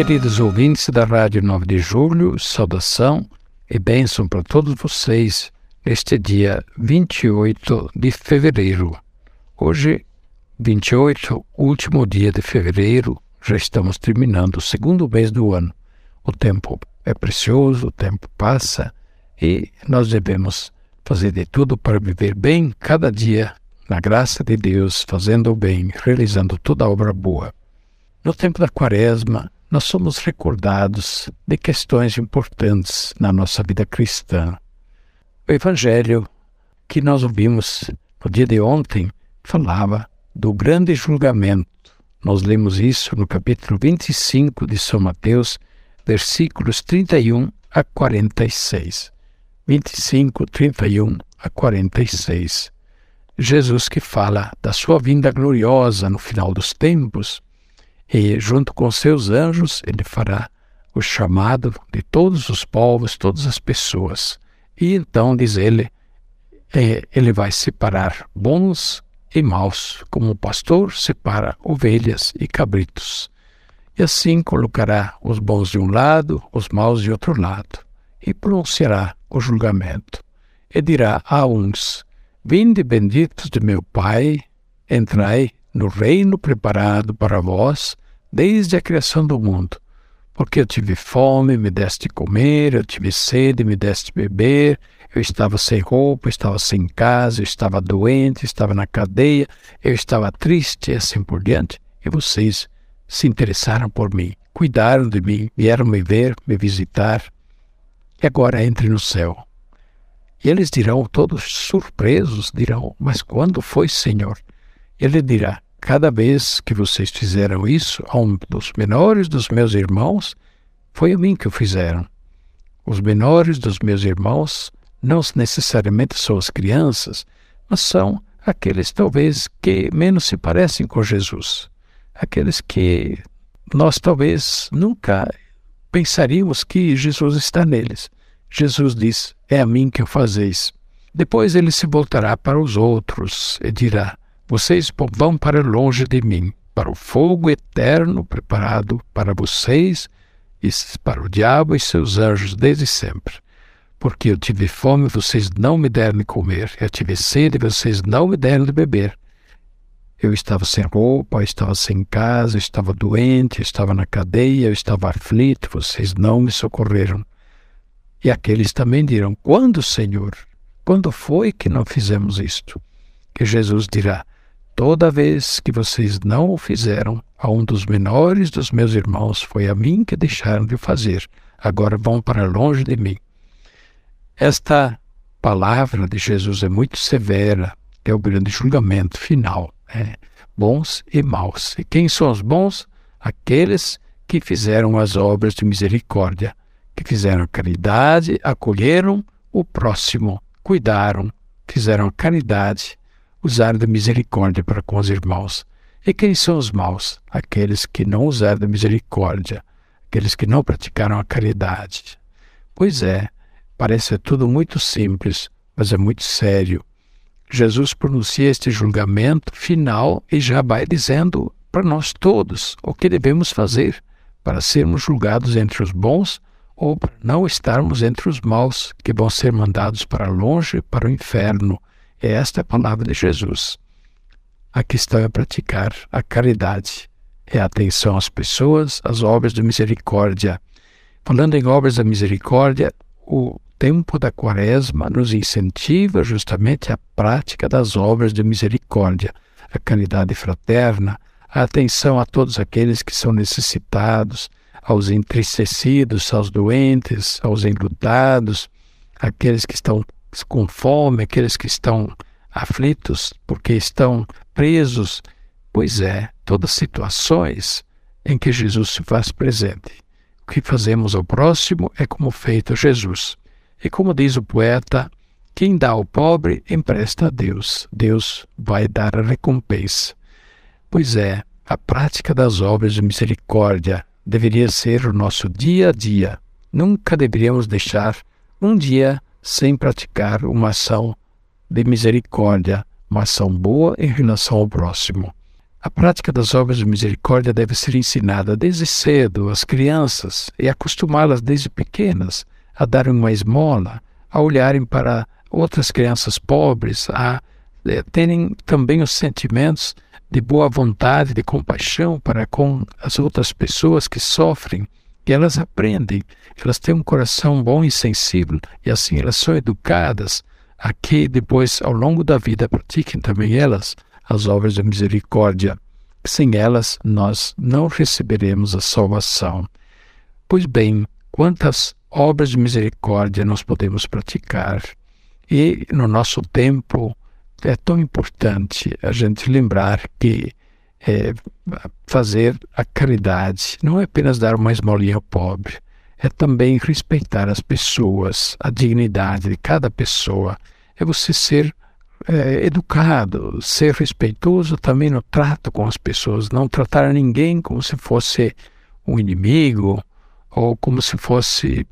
Queridos ouvintes da Rádio 9 de Julho, saudação e bênção para todos vocês neste dia 28 de fevereiro. Hoje, 28, último dia de fevereiro, já estamos terminando o segundo mês do ano. O tempo é precioso, o tempo passa e nós devemos fazer de tudo para viver bem cada dia, na graça de Deus, fazendo o bem, realizando toda obra boa. No tempo da Quaresma, nós somos recordados de questões importantes na nossa vida cristã. O Evangelho que nós ouvimos no dia de ontem falava do grande julgamento. Nós lemos isso no capítulo 25 de São Mateus, versículos 31 a 46. 25, 31 a 46. Jesus que fala da sua vinda gloriosa no final dos tempos e junto com seus anjos ele fará o chamado de todos os povos, todas as pessoas. E então, diz ele, é, ele vai separar bons e maus, como o pastor separa ovelhas e cabritos. E assim colocará os bons de um lado, os maus de outro lado, e pronunciará o julgamento. E dirá a uns: Vinde benditos de meu Pai, entrai no reino preparado para vós desde a criação do mundo. Porque eu tive fome, me deste comer, eu tive sede, me deste beber, eu estava sem roupa, eu estava sem casa, eu estava doente, eu estava na cadeia, eu estava triste e assim por diante. E vocês se interessaram por mim, cuidaram de mim, vieram me ver, me visitar. E agora entre no céu. E eles dirão, todos surpresos, dirão: Mas quando foi, Senhor? Ele dirá: Cada vez que vocês fizeram isso a um dos menores dos meus irmãos, foi a mim que o fizeram. Os menores dos meus irmãos não necessariamente são as crianças, mas são aqueles talvez que menos se parecem com Jesus, aqueles que nós talvez nunca pensaríamos que Jesus está neles. Jesus diz: É a mim que o fazeis. Depois ele se voltará para os outros e dirá: vocês vão para longe de mim, para o fogo eterno preparado para vocês e para o diabo e seus anjos desde sempre. Porque eu tive fome, vocês não me deram de comer, eu tive sede, vocês não me deram de beber. Eu estava sem roupa, estava sem casa, estava doente, estava na cadeia, eu estava aflito, vocês não me socorreram. E aqueles também dirão: Quando, Senhor? Quando foi que não fizemos isto? Que Jesus dirá: Toda vez que vocês não o fizeram a um dos menores dos meus irmãos, foi a mim que deixaram de fazer. Agora vão para longe de mim. Esta palavra de Jesus é muito severa, é o grande julgamento final. Né? Bons e maus. E quem são os bons? Aqueles que fizeram as obras de misericórdia, que fizeram caridade, acolheram o próximo, cuidaram, fizeram caridade usar da misericórdia para com os irmãos. E quem são os maus? Aqueles que não usaram da misericórdia, aqueles que não praticaram a caridade. Pois é, parece tudo muito simples, mas é muito sério. Jesus pronuncia este julgamento final e já vai dizendo para nós todos o que devemos fazer para sermos julgados entre os bons ou para não estarmos entre os maus, que vão ser mandados para longe, para o inferno, é esta a palavra de Jesus. A questão é praticar a caridade, é a atenção às pessoas, às obras de misericórdia. Falando em obras da misericórdia, o tempo da quaresma nos incentiva justamente a prática das obras de misericórdia, a caridade fraterna, a atenção a todos aqueles que são necessitados, aos entristecidos, aos doentes, aos enlutados, aqueles que estão com fome, aqueles que estão aflitos porque estão presos. Pois é, todas as situações em que Jesus se faz presente. O que fazemos ao próximo é como feito Jesus. E como diz o poeta, quem dá ao pobre empresta a Deus. Deus vai dar a recompensa. Pois é, a prática das obras de misericórdia deveria ser o nosso dia a dia. Nunca deveríamos deixar um dia sem praticar uma ação de misericórdia, uma ação boa em relação ao próximo. A prática das obras de misericórdia deve ser ensinada desde cedo às crianças e acostumá-las desde pequenas a darem uma esmola, a olharem para outras crianças pobres, a eh, terem também os sentimentos de boa vontade, de compaixão para com as outras pessoas que sofrem, que elas aprendem, elas têm um coração bom e sensível, e assim elas são educadas a que depois, ao longo da vida, pratiquem também elas as obras de misericórdia. Sem elas, nós não receberemos a salvação. Pois bem, quantas obras de misericórdia nós podemos praticar? E no nosso tempo, é tão importante a gente lembrar que é, fazer a caridade não é apenas dar uma esmolinha ao pobre, é também respeitar as pessoas, a dignidade de cada pessoa, é você ser é, educado, ser respeitoso também no trato com as pessoas, não tratar ninguém como se fosse um inimigo ou como se fosse,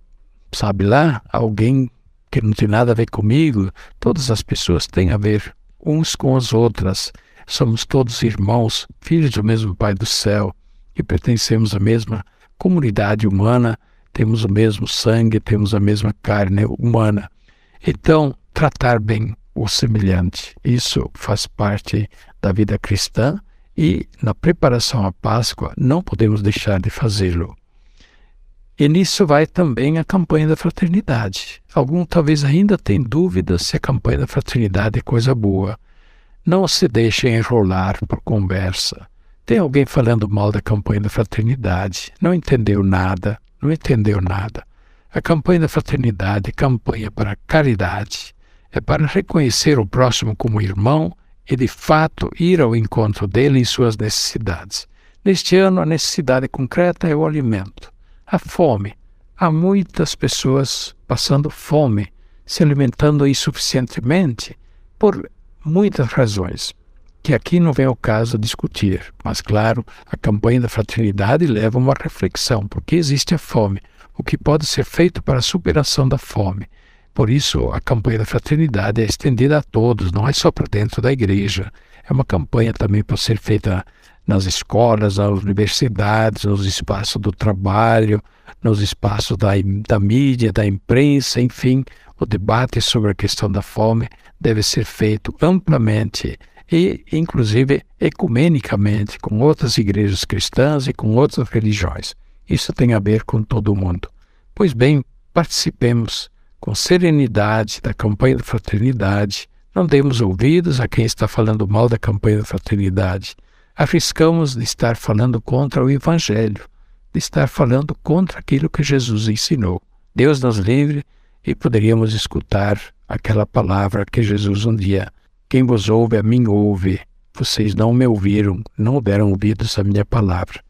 sabe lá, alguém que não tem nada a ver comigo. Todas as pessoas têm a ver uns com as outras. Somos todos irmãos, filhos do mesmo Pai do céu e pertencemos à mesma comunidade humana, temos o mesmo sangue, temos a mesma carne humana. Então, tratar bem o semelhante, isso faz parte da vida cristã e na preparação à Páscoa não podemos deixar de fazê-lo. E nisso vai também a campanha da fraternidade. Algum talvez ainda tem dúvidas se a campanha da fraternidade é coisa boa. Não se deixe enrolar por conversa. Tem alguém falando mal da campanha da fraternidade, não entendeu nada, não entendeu nada. A campanha da fraternidade é campanha para caridade, é para reconhecer o próximo como irmão e, de fato, ir ao encontro dele em suas necessidades. Neste ano, a necessidade concreta é o alimento a fome. Há muitas pessoas passando fome, se alimentando insuficientemente, por muitas razões, que aqui não vem ao caso discutir. Mas, claro, a campanha da fraternidade leva a uma reflexão: por que existe a fome? O que pode ser feito para a superação da fome? Por isso, a campanha da fraternidade é estendida a todos, não é só para dentro da igreja. É uma campanha também para ser feita nas escolas, nas universidades, nos espaços do trabalho, nos espaços da, da mídia, da imprensa, enfim, o debate sobre a questão da fome deve ser feito amplamente e, inclusive, ecumenicamente, com outras igrejas cristãs e com outras religiões. Isso tem a ver com todo mundo. Pois bem, participemos com serenidade da campanha da fraternidade, não demos ouvidos a quem está falando mal da campanha da fraternidade arriscamos de estar falando contra o Evangelho, de estar falando contra aquilo que Jesus ensinou. Deus nos livre e poderíamos escutar aquela palavra que Jesus um dia: Quem vos ouve, a mim ouve. Vocês não me ouviram, não deram ouvidos à minha palavra.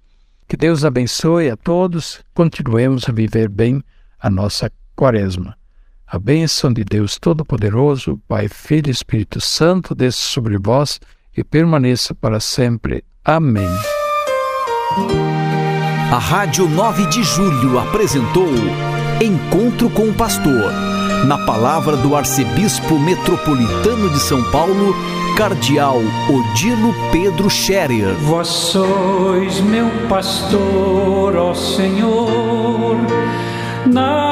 Que Deus abençoe a todos, continuemos a viver bem a nossa quaresma. A bênção de Deus Todo-Poderoso, Pai, Filho e Espírito Santo, desça sobre vós e permaneça para sempre. Amém. A Rádio 9 de Julho apresentou Encontro com o Pastor, na palavra do Arcebispo Metropolitano de São Paulo, Cardeal Odilo Pedro Scherer. Vós sois meu pastor, ó Senhor, faltará